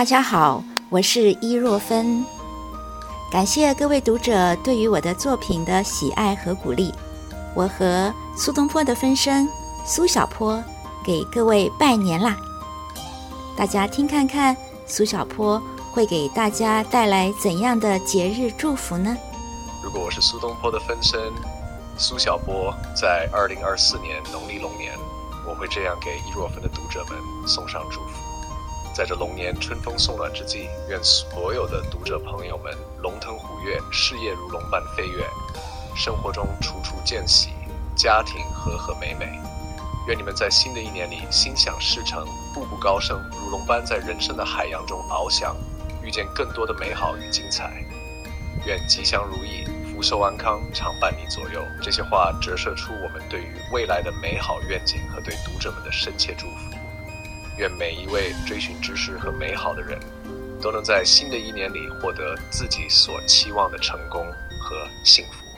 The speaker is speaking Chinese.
大家好，我是伊若芬。感谢各位读者对于我的作品的喜爱和鼓励。我和苏东坡的分身苏小坡给各位拜年啦！大家听看看，苏小坡会给大家带来怎样的节日祝福呢？如果我是苏东坡的分身苏小坡，在二零二四年农历龙年，我会这样给伊若芬的读者们送上祝福。在这龙年春风送暖之际，愿所有的读者朋友们龙腾虎跃，事业如龙般飞跃，生活中处处见喜，家庭和和美美。愿你们在新的一年里心想事成，步步高升，如龙般在人生的海洋中翱翔，遇见更多的美好与精彩。愿吉祥如意，福寿安康，常伴你左右。这些话折射出我们对于未来的美好愿景和对读者们的深切祝福。愿每一位追寻知识和美好的人，都能在新的一年里获得自己所期望的成功和幸福。